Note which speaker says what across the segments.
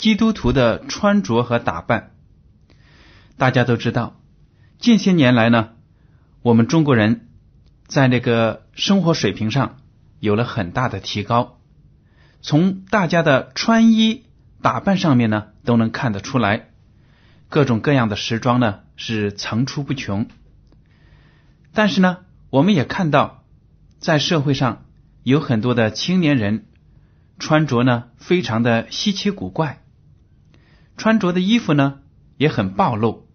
Speaker 1: 基督徒的穿着和打扮。大家都知道，近些年来呢，我们中国人在那个生活水平上有了很大的提高，从大家的穿衣打扮上面呢都能看得出来，各种各样的时装呢是层出不穷。但是呢，我们也看到在社会上。有很多的青年人穿着呢，非常的稀奇古怪，穿着的衣服呢也很暴露，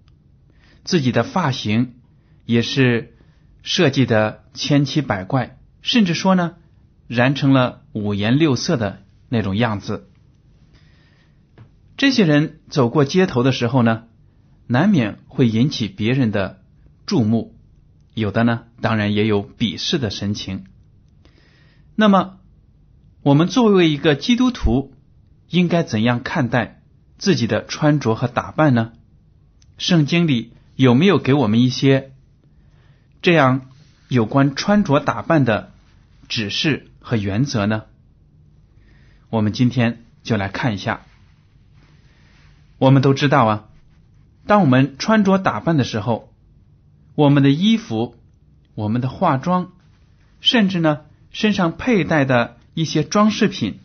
Speaker 1: 自己的发型也是设计的千奇百怪，甚至说呢染成了五颜六色的那种样子。这些人走过街头的时候呢，难免会引起别人的注目，有的呢当然也有鄙视的神情。那么，我们作为一个基督徒，应该怎样看待自己的穿着和打扮呢？圣经里有没有给我们一些这样有关穿着打扮的指示和原则呢？我们今天就来看一下。我们都知道啊，当我们穿着打扮的时候，我们的衣服、我们的化妆，甚至呢。身上佩戴的一些装饰品，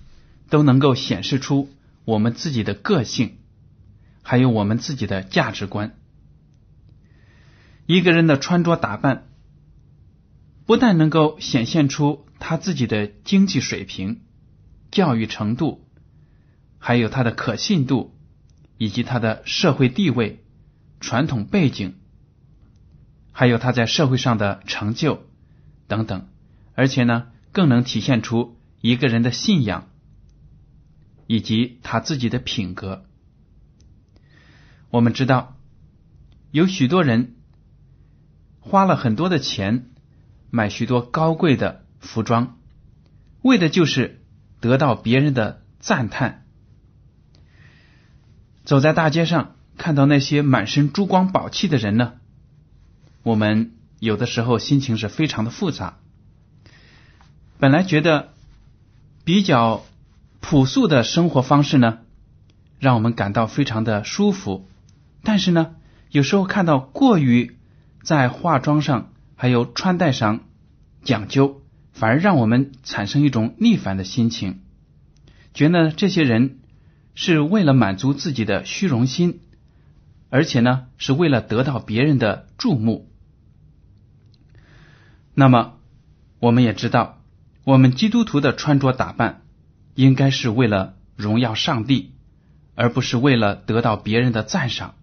Speaker 1: 都能够显示出我们自己的个性，还有我们自己的价值观。一个人的穿着打扮，不但能够显现出他自己的经济水平、教育程度，还有他的可信度，以及他的社会地位、传统背景，还有他在社会上的成就等等，而且呢。更能体现出一个人的信仰，以及他自己的品格。我们知道，有许多人花了很多的钱买许多高贵的服装，为的就是得到别人的赞叹。走在大街上，看到那些满身珠光宝气的人呢，我们有的时候心情是非常的复杂。本来觉得比较朴素的生活方式呢，让我们感到非常的舒服。但是呢，有时候看到过于在化妆上还有穿戴上讲究，反而让我们产生一种逆反的心情，觉得这些人是为了满足自己的虚荣心，而且呢是为了得到别人的注目。那么我们也知道。我们基督徒的穿着打扮，应该是为了荣耀上帝，而不是为了得到别人的赞赏。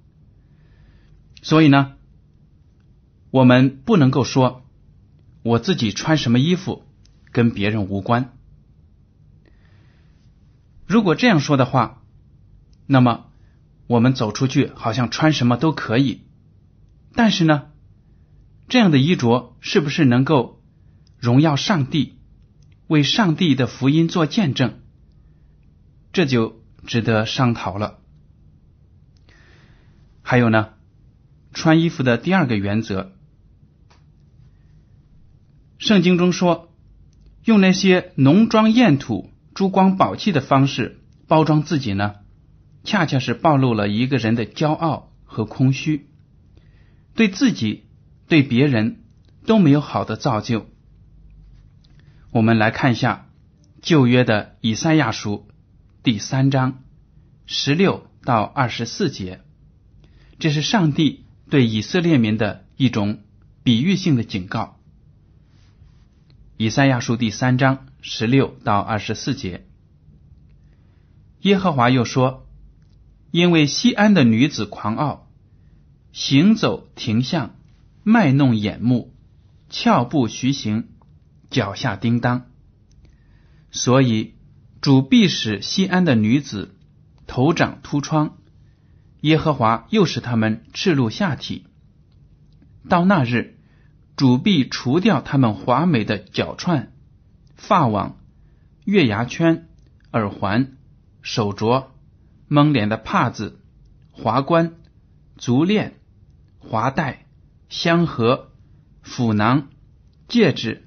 Speaker 1: 所以呢，我们不能够说我自己穿什么衣服跟别人无关。如果这样说的话，那么我们走出去好像穿什么都可以。但是呢，这样的衣着是不是能够荣耀上帝？为上帝的福音做见证，这就值得商讨了。还有呢，穿衣服的第二个原则，圣经中说，用那些浓妆艳吐、珠光宝气的方式包装自己呢，恰恰是暴露了一个人的骄傲和空虚，对自己、对别人都没有好的造就。我们来看一下旧约的以赛亚书第三章十六到二十四节，这是上帝对以色列民的一种比喻性的警告。以赛亚书第三章十六到二十四节，耶和华又说：“因为西安的女子狂傲，行走停向，卖弄眼目，俏步徐行。”脚下叮当，所以主必使西安的女子头长秃疮，耶和华又使他们赤露下体。到那日，主必除掉他们华美的脚串、发网、月牙圈、耳环、手镯、蒙脸的帕子、华冠、足链、华带、香盒、斧囊、戒指。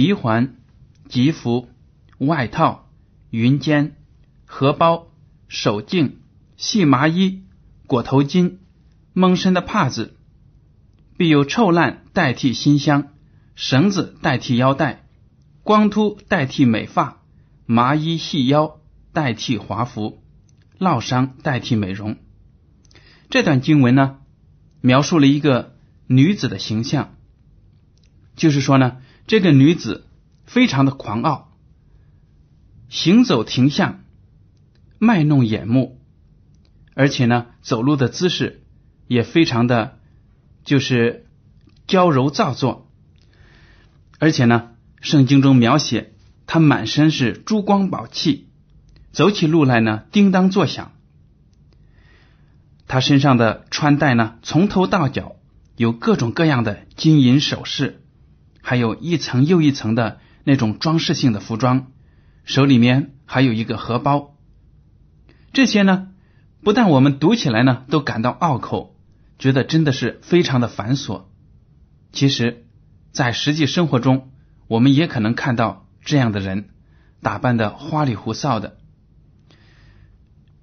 Speaker 1: 鼻环、吉服、外套、云肩、荷包、手镜、细麻衣、裹头巾、蒙身的帕子，必有臭烂代替新香，绳子代替腰带，光秃代替美发，麻衣细腰代替华服，烙伤代替美容。这段经文呢，描述了一个女子的形象，就是说呢。这个女子非常的狂傲，行走停向，卖弄眼目，而且呢，走路的姿势也非常的，就是娇柔造作，而且呢，圣经中描写她满身是珠光宝气，走起路来呢，叮当作响。她身上的穿戴呢，从头到脚有各种各样的金银首饰。还有一层又一层的那种装饰性的服装，手里面还有一个荷包。这些呢，不但我们读起来呢都感到拗口，觉得真的是非常的繁琐。其实，在实际生活中，我们也可能看到这样的人，打扮的花里胡哨的。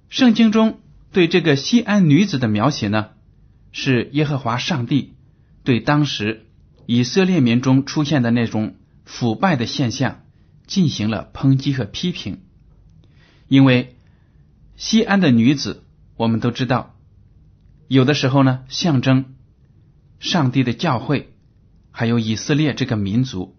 Speaker 1: 圣经中对这个西安女子的描写呢，是耶和华上帝对当时。以色列民中出现的那种腐败的现象进行了抨击和批评，因为西安的女子，我们都知道，有的时候呢象征上帝的教会，还有以色列这个民族。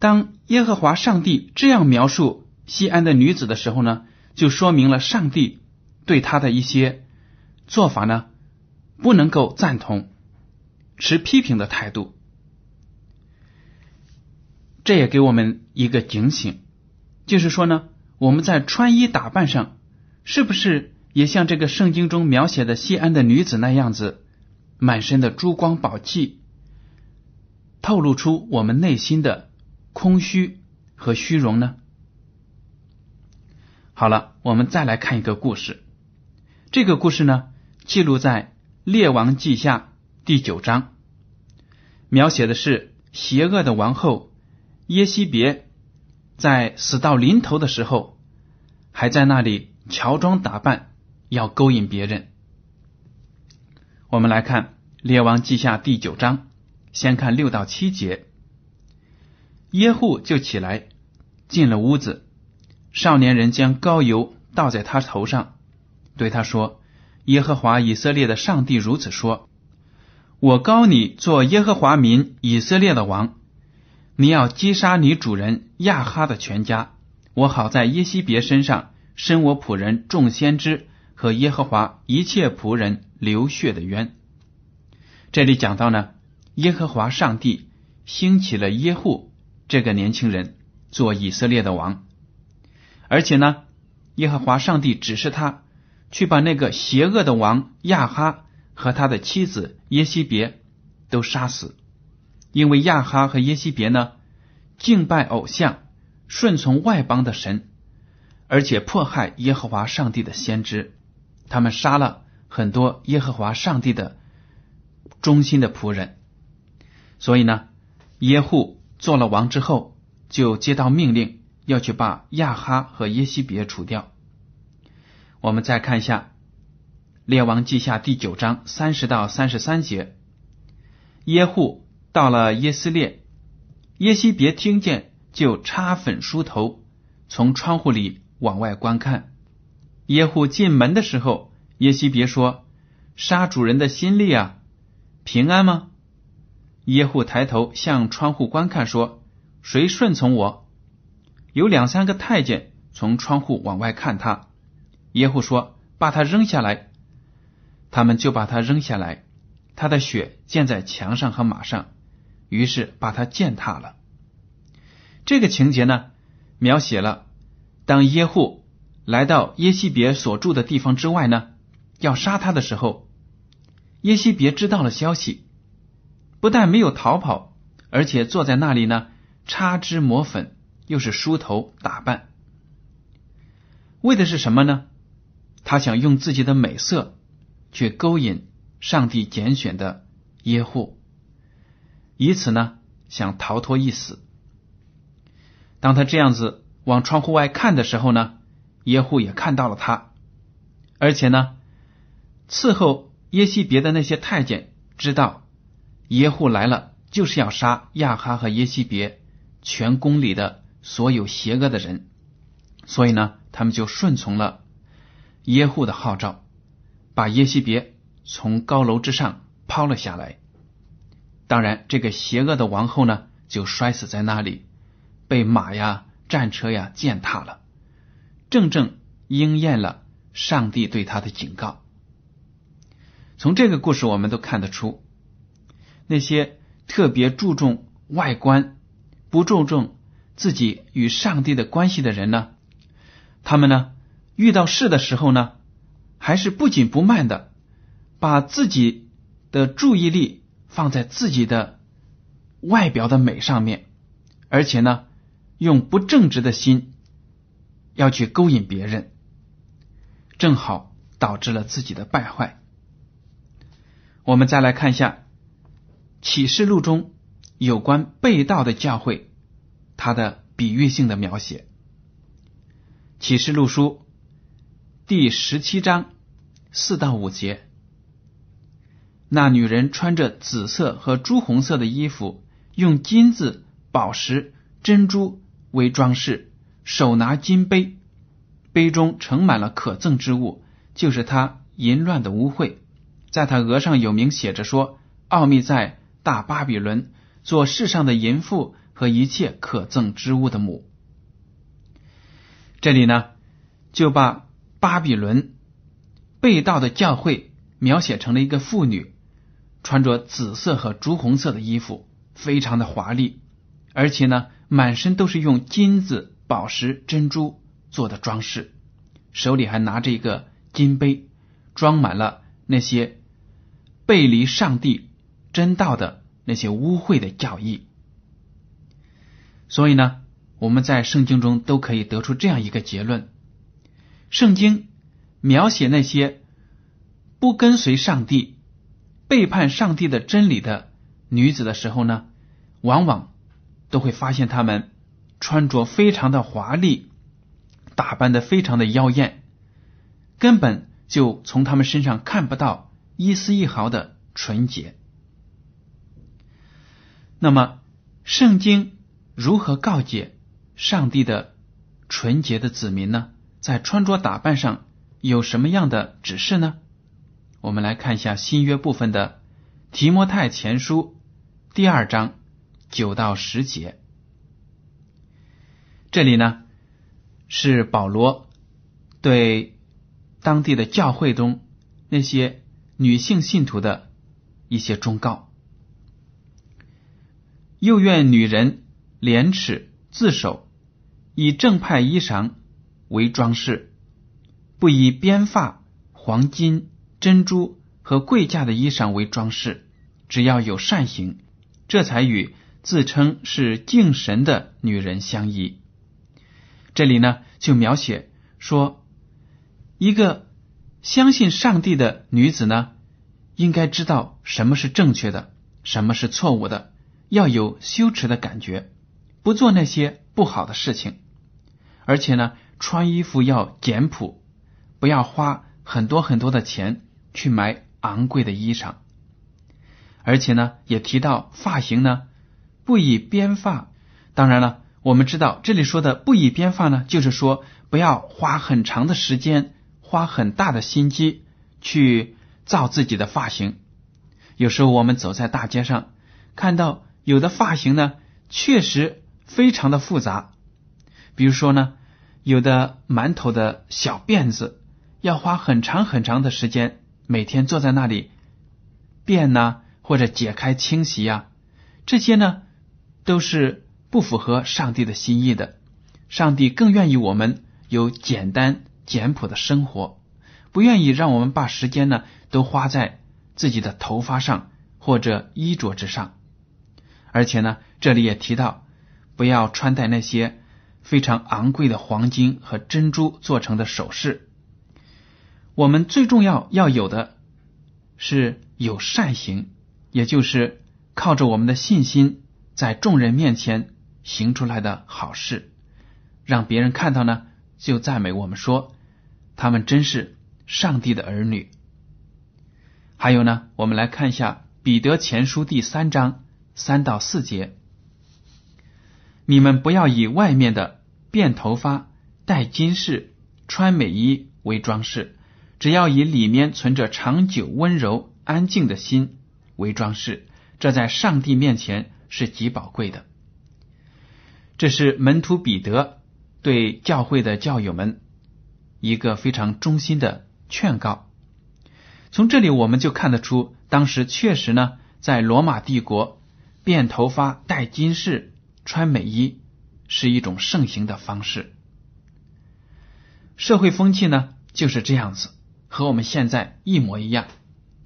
Speaker 1: 当耶和华上帝这样描述西安的女子的时候呢，就说明了上帝对他的一些做法呢不能够赞同。持批评的态度，这也给我们一个警醒，就是说呢，我们在穿衣打扮上，是不是也像这个圣经中描写的西安的女子那样子，满身的珠光宝气，透露出我们内心的空虚和虚荣呢？好了，我们再来看一个故事，这个故事呢，记录在《列王记下》。第九章描写的是邪恶的王后耶西别在死到临头的时候，还在那里乔装打扮，要勾引别人。我们来看《列王记下》第九章，先看六到七节。耶户就起来进了屋子，少年人将膏油倒在他头上，对他说：“耶和华以色列的上帝如此说。”我告你做耶和华民以色列的王，你要击杀你主人亚哈的全家，我好在耶西别身上伸我仆人众先知和耶和华一切仆人流血的冤。这里讲到呢，耶和华上帝兴起了耶户这个年轻人做以色列的王，而且呢，耶和华上帝指示他去把那个邪恶的王亚哈。和他的妻子耶西别都杀死，因为亚哈和耶西别呢敬拜偶像，顺从外邦的神，而且迫害耶和华上帝的先知。他们杀了很多耶和华上帝的忠心的仆人。所以呢，耶户做了王之后，就接到命令，要去把亚哈和耶西别除掉。我们再看一下《列王记下》第九章三十到三十三节，耶户到了耶斯列，耶西别听见，就插粉梳头，从窗户里往外观看。耶户进门的时候，耶西别说：“杀主人的心力啊，平安吗？”耶户抬头向窗户观看，说：“谁顺从我？”有两三个太监从窗户往外看他。耶户说：“把他扔下来。”他们就把他扔下来，他的血溅在墙上和马上，于是把他践踏了。这个情节呢，描写了当耶户来到耶西别所住的地方之外呢，要杀他的时候，耶西别知道了消息。不但没有逃跑，而且坐在那里呢，擦脂抹粉，又是梳头打扮，为的是什么呢？他想用自己的美色去勾引上帝拣选的耶户，以此呢想逃脱一死。当他这样子往窗户外看的时候呢，耶户也看到了他，而且呢，伺候耶西别的那些太监知道。耶户来了，就是要杀亚哈和耶西别全宫里的所有邪恶的人，所以呢，他们就顺从了耶户的号召，把耶西别从高楼之上抛了下来。当然，这个邪恶的王后呢，就摔死在那里，被马呀、战车呀践踏了，正正应验了上帝对他的警告。从这个故事，我们都看得出。那些特别注重外观、不注重自己与上帝的关系的人呢？他们呢，遇到事的时候呢，还是不紧不慢的，把自己的注意力放在自己的外表的美上面，而且呢，用不正直的心要去勾引别人，正好导致了自己的败坏。我们再来看一下。启示录中有关被盗的教会，它的比喻性的描写。启示录书第十七章四到五节，那女人穿着紫色和朱红色的衣服，用金子、宝石、珍珠为装饰，手拿金杯，杯中盛满了可憎之物，就是她淫乱的污秽。在她额上有名写着说：“奥秘在。”大巴比伦做世上的淫妇和一切可憎之物的母。这里呢，就把巴比伦被盗的教会描写成了一个妇女，穿着紫色和朱红色的衣服，非常的华丽，而且呢，满身都是用金子、宝石、珍珠做的装饰，手里还拿着一个金杯，装满了那些背离上帝。真道的那些污秽的教义，所以呢，我们在圣经中都可以得出这样一个结论：圣经描写那些不跟随上帝、背叛上帝的真理的女子的时候呢，往往都会发现她们穿着非常的华丽，打扮的非常的妖艳，根本就从她们身上看不到一丝一毫的纯洁。那么，圣经如何告诫上帝的纯洁的子民呢？在穿着打扮上有什么样的指示呢？我们来看一下新约部分的提摩太前书第二章九到十节。这里呢是保罗对当地的教会中那些女性信徒的一些忠告。又愿女人廉耻自守，以正派衣裳为装饰，不以编发、黄金、珍珠和贵价的衣裳为装饰。只要有善行，这才与自称是敬神的女人相依。这里呢，就描写说，一个相信上帝的女子呢，应该知道什么是正确的，什么是错误的，要有羞耻的感觉，不做那些不好的事情，而且呢，穿衣服要简朴，不要花很多很多的钱去买昂贵的衣裳，而且呢，也提到发型呢，不以编发。当然了，我们知道这里说的不以编发呢，就是说不要花很长的时间。花很大的心机去造自己的发型，有时候我们走在大街上，看到有的发型呢，确实非常的复杂。比如说呢，有的馒头的小辫子，要花很长很长的时间，每天坐在那里辫呐，或者解开清洗呀，这些呢都是不符合上帝的心意的。上帝更愿意我们有简单。简朴的生活，不愿意让我们把时间呢都花在自己的头发上或者衣着之上，而且呢，这里也提到不要穿戴那些非常昂贵的黄金和珍珠做成的首饰。我们最重要要有的是有善行，也就是靠着我们的信心，在众人面前行出来的好事，让别人看到呢，就赞美我们说。他们真是上帝的儿女。还有呢，我们来看一下《彼得前书》第三章三到四节：你们不要以外面的辫头发、戴金饰、穿美衣为装饰，只要以里面存着长久温柔安静的心为装饰。这在上帝面前是极宝贵的。这是门徒彼得对教会的教友们。一个非常衷心的劝告。从这里我们就看得出，当时确实呢，在罗马帝国，变头发、戴金饰、穿美衣是一种盛行的方式。社会风气呢就是这样子，和我们现在一模一样。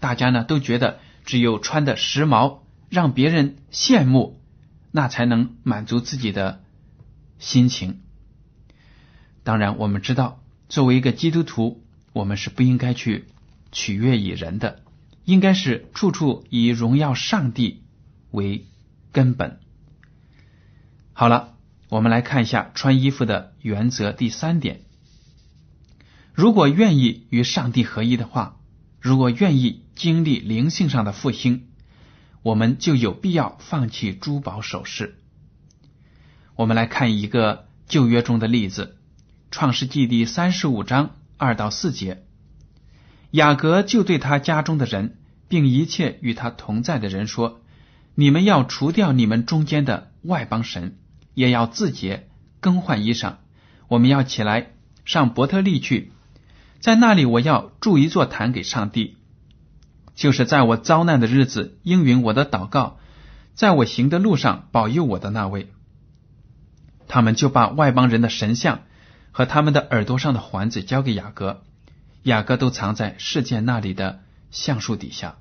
Speaker 1: 大家呢都觉得，只有穿的时髦，让别人羡慕，那才能满足自己的心情。当然，我们知道。作为一个基督徒，我们是不应该去取悦于人的，应该是处处以荣耀上帝为根本。好了，我们来看一下穿衣服的原则第三点：如果愿意与上帝合一的话，如果愿意经历灵性上的复兴，我们就有必要放弃珠宝首饰。我们来看一个旧约中的例子。创世纪第三十五章二到四节，雅各就对他家中的人，并一切与他同在的人说：“你们要除掉你们中间的外邦神，也要自洁，更换衣裳。我们要起来上伯特利去，在那里我要筑一座坛给上帝，就是在我遭难的日子应允我的祷告，在我行的路上保佑我的那位。”他们就把外邦人的神像。和他们的耳朵上的环子交给雅各，雅各都藏在事件那里的橡树底下。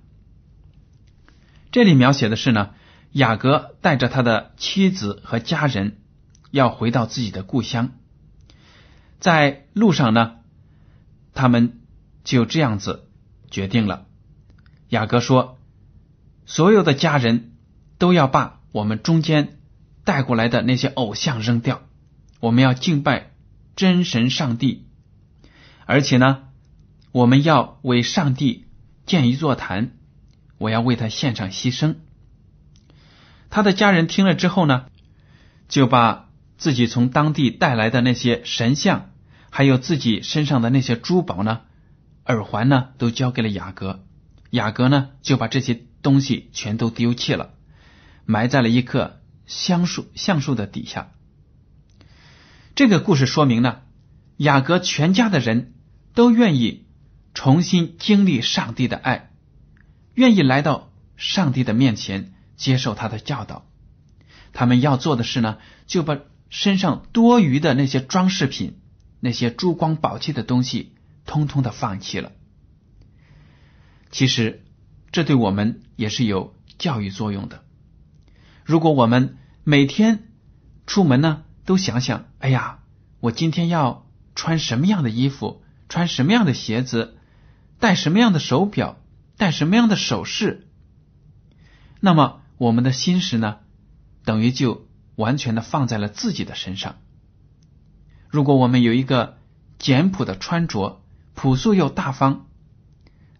Speaker 1: 这里描写的是呢，雅各带着他的妻子和家人要回到自己的故乡，在路上呢，他们就这样子决定了。雅各说：“所有的家人都要把我们中间带过来的那些偶像扔掉，我们要敬拜。”真神上帝，而且呢，我们要为上帝建一座坛，我要为他献上牺牲。他的家人听了之后呢，就把自己从当地带来的那些神像，还有自己身上的那些珠宝呢、耳环呢，都交给了雅各。雅各呢，就把这些东西全都丢弃了，埋在了一棵橡树橡树的底下。这个故事说明呢，雅各全家的人都愿意重新经历上帝的爱，愿意来到上帝的面前接受他的教导。他们要做的是呢，就把身上多余的那些装饰品、那些珠光宝气的东西，通通的放弃了。其实，这对我们也是有教育作用的。如果我们每天出门呢，都想想，哎呀，我今天要穿什么样的衣服，穿什么样的鞋子，戴什么样的手表，戴什么样的首饰，那么我们的心识呢，等于就完全的放在了自己的身上。如果我们有一个简朴的穿着，朴素又大方，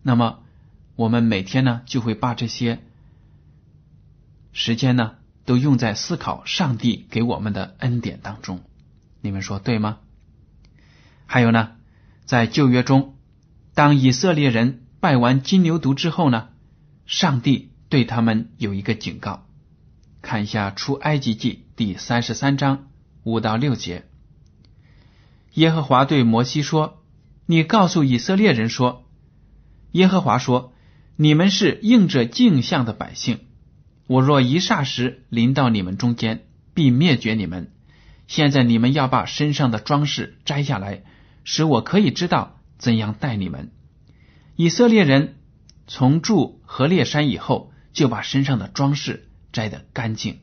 Speaker 1: 那么我们每天呢就会把这些时间呢都用在思考上帝给我们的恩典当中。你们说对吗？还有呢，在旧约中，当以色列人拜完金牛犊之后呢，上帝对他们有一个警告。看一下《出埃及记》第三十三章五到六节。耶和华对摩西说：“你告诉以色列人说，耶和华说，你们是应着镜像的百姓。我若一霎时临到你们中间，必灭绝你们。现在你们要把身上的装饰摘下来，使我可以知道怎样待你们。”以色列人从住何烈山以后，就把身上的装饰摘得干净。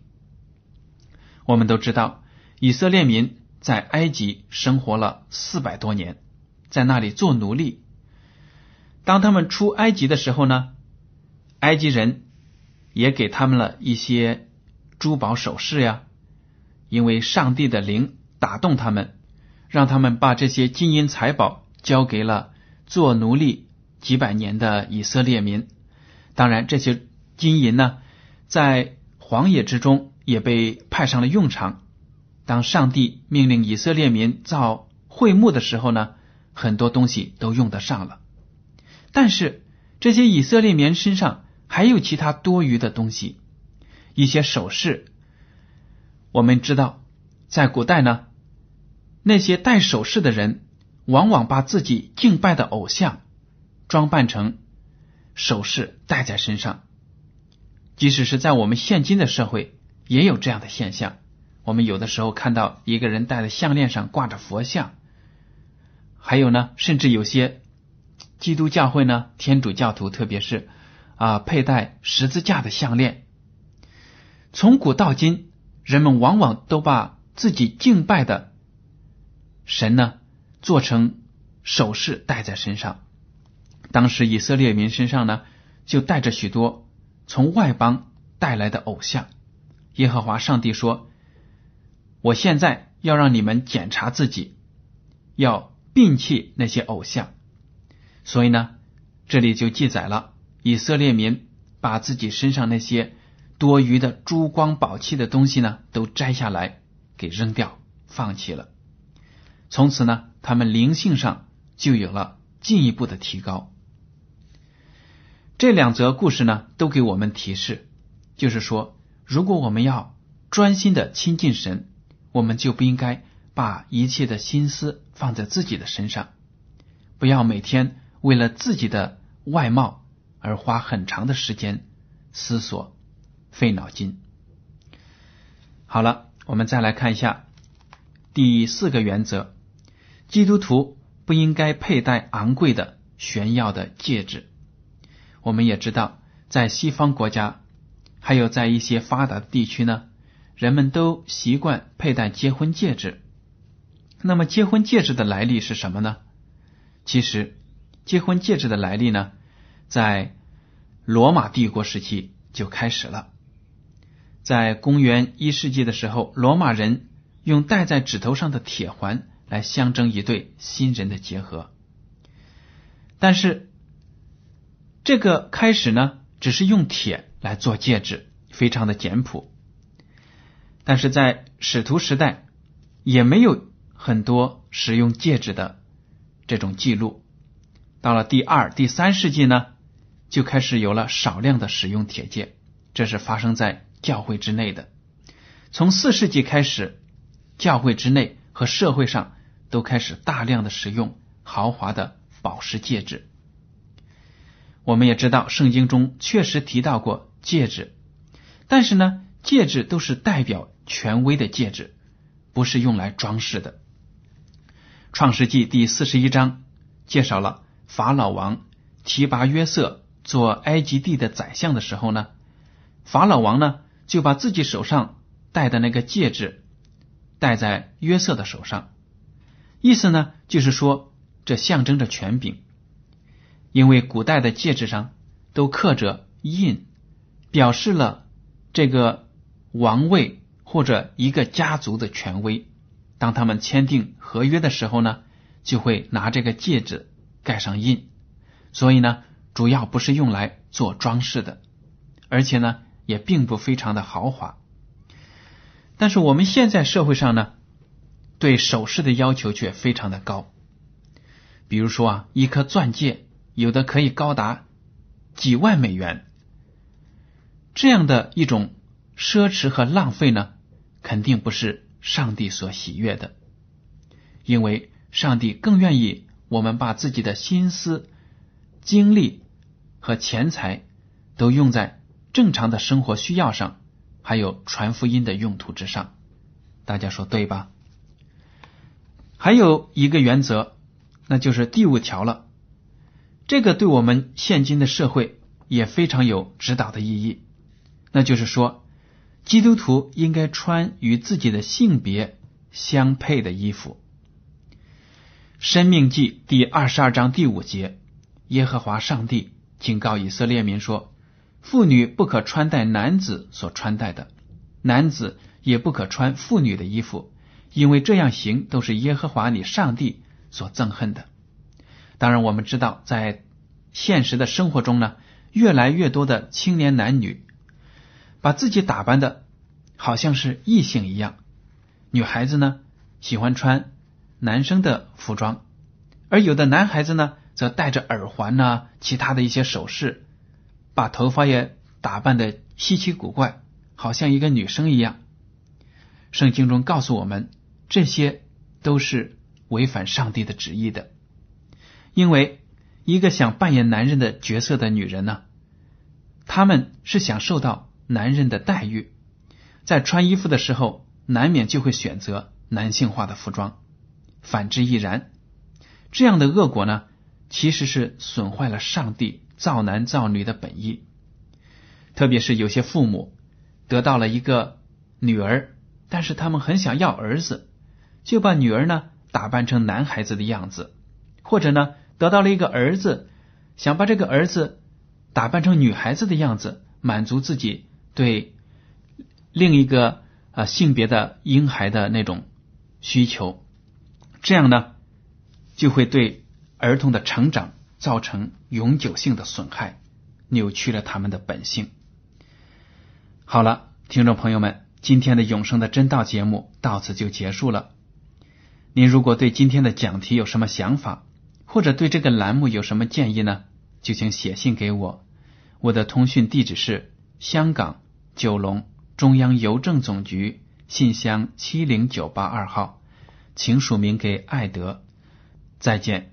Speaker 1: 我们都知道，以色列民。在埃及生活了四百多年，在那里做奴隶。当他们出埃及的时候呢，埃及人也给他们了一些珠宝首饰呀。因为上帝的灵打动他们，让他们把这些金银财宝交给了做奴隶几百年的以色列民。当然，这些金银呢，在荒野之中也被派上了用场。当上帝命令以色列民造会幕的时候呢，很多东西都用得上了。但是这些以色列民身上还有其他多余的东西，一些首饰。我们知道，在古代呢，那些戴首饰的人往往把自己敬拜的偶像装扮成首饰戴在身上。即使是在我们现今的社会，也有这样的现象。我们有的时候看到一个人戴的项链上挂着佛像，还有呢，甚至有些基督教会呢，天主教徒特别是啊，佩戴十字架的项链。从古到今，人们往往都把自己敬拜的神呢做成首饰戴在身上。当时以色列民身上呢，就带着许多从外邦带来的偶像。耶和华上帝说。我现在要让你们检查自己，要摒弃那些偶像。所以呢，这里就记载了以色列民把自己身上那些多余的珠光宝气的东西呢，都摘下来给扔掉，放弃了。从此呢，他们灵性上就有了进一步的提高。这两则故事呢，都给我们提示，就是说，如果我们要专心的亲近神。我们就不应该把一切的心思放在自己的身上，不要每天为了自己的外貌而花很长的时间思索、费脑筋。好了，我们再来看一下第四个原则：基督徒不应该佩戴昂贵的、炫耀的戒指。我们也知道，在西方国家，还有在一些发达的地区呢。人们都习惯佩戴结婚戒指。那么，结婚戒指的来历是什么呢？其实，结婚戒指的来历呢，在罗马帝国时期就开始了。在公元一世纪的时候，罗马人用戴在指头上的铁环来象征一对新人的结合。但是，这个开始呢，只是用铁来做戒指，非常的简朴。但是在使徒时代，也没有很多使用戒指的这种记录。到了第二、第三世纪呢，就开始有了少量的使用铁戒，这是发生在教会之内的。从四世纪开始，教会之内和社会上都开始大量的使用豪华的宝石戒指。我们也知道，圣经中确实提到过戒指，但是呢，戒指都是代表。权威的戒指不是用来装饰的。创世纪第四十一章介绍了法老王提拔约瑟做埃及地的宰相的时候呢，法老王呢就把自己手上戴的那个戒指戴在约瑟的手上，意思呢就是说这象征着权柄。因为古代的戒指上都刻着印，表示了这个王位或者一个家族的权威。当他们签订合约的时候呢，就会拿这个戒指盖上印。所以呢，主要不是用来做装饰的，而且呢，也并不非常的豪华。但是我们现在社会上呢，对首饰的要求却非常的高。比如说啊，一颗钻戒有的可以高达几万美元，这样的一种奢侈和浪费呢，肯定不是上帝所喜悦的。因为上帝更愿意我们把自己的心思、精力和钱财都用在正常的生活需要上。还有传福音的用途之上，大家说对吧？还有一个原则，那就是第五条了。这个对我们现今的社会也非常有指导的意义。那就是说，基督徒应该穿与自己的性别相配的衣服。生命记第二十二章第五节，耶和华上帝警告以色列民说。妇女不可穿戴男子所穿戴的，男子也不可穿妇女的衣服，因为这样行都是耶和华你上帝所憎恨的。当然，我们知道在现实的生活中呢，越来越多的青年男女把自己打扮的好像是异性一样。女孩子呢喜欢穿男生的服装，而有的男孩子呢则戴着耳环呐，其他的一些首饰。把头发也打扮的稀奇古怪，好像一个女生一样。圣经中告诉我们，这些都是违反上帝的旨意的。因为一个想扮演男人的角色的女人呢，他们是想受到男人的待遇，在穿衣服的时候，难免就会选择男性化的服装。反之亦然。这样的恶果呢，其实是损坏了上帝。造男造女的本意，特别是有些父母得到了一个女儿，但是他们很想要儿子，就把女儿呢打扮成男孩子的样子，或者呢得到了一个儿子，想把这个儿子打扮成女孩子的样子，满足自己对另一个啊性别的婴孩的那种需求，这样呢就会对儿童的成长。造成永久性的损害，扭曲了他们的本性。好了，听众朋友们，今天的永生的真道节目到此就结束了。您如果对今天的讲题有什么想法，或者对这个栏目有什么建议呢？就请写信给我。我的通讯地址是香港九龙中央邮政总局信箱七零九八二号，请署名给艾德。再见。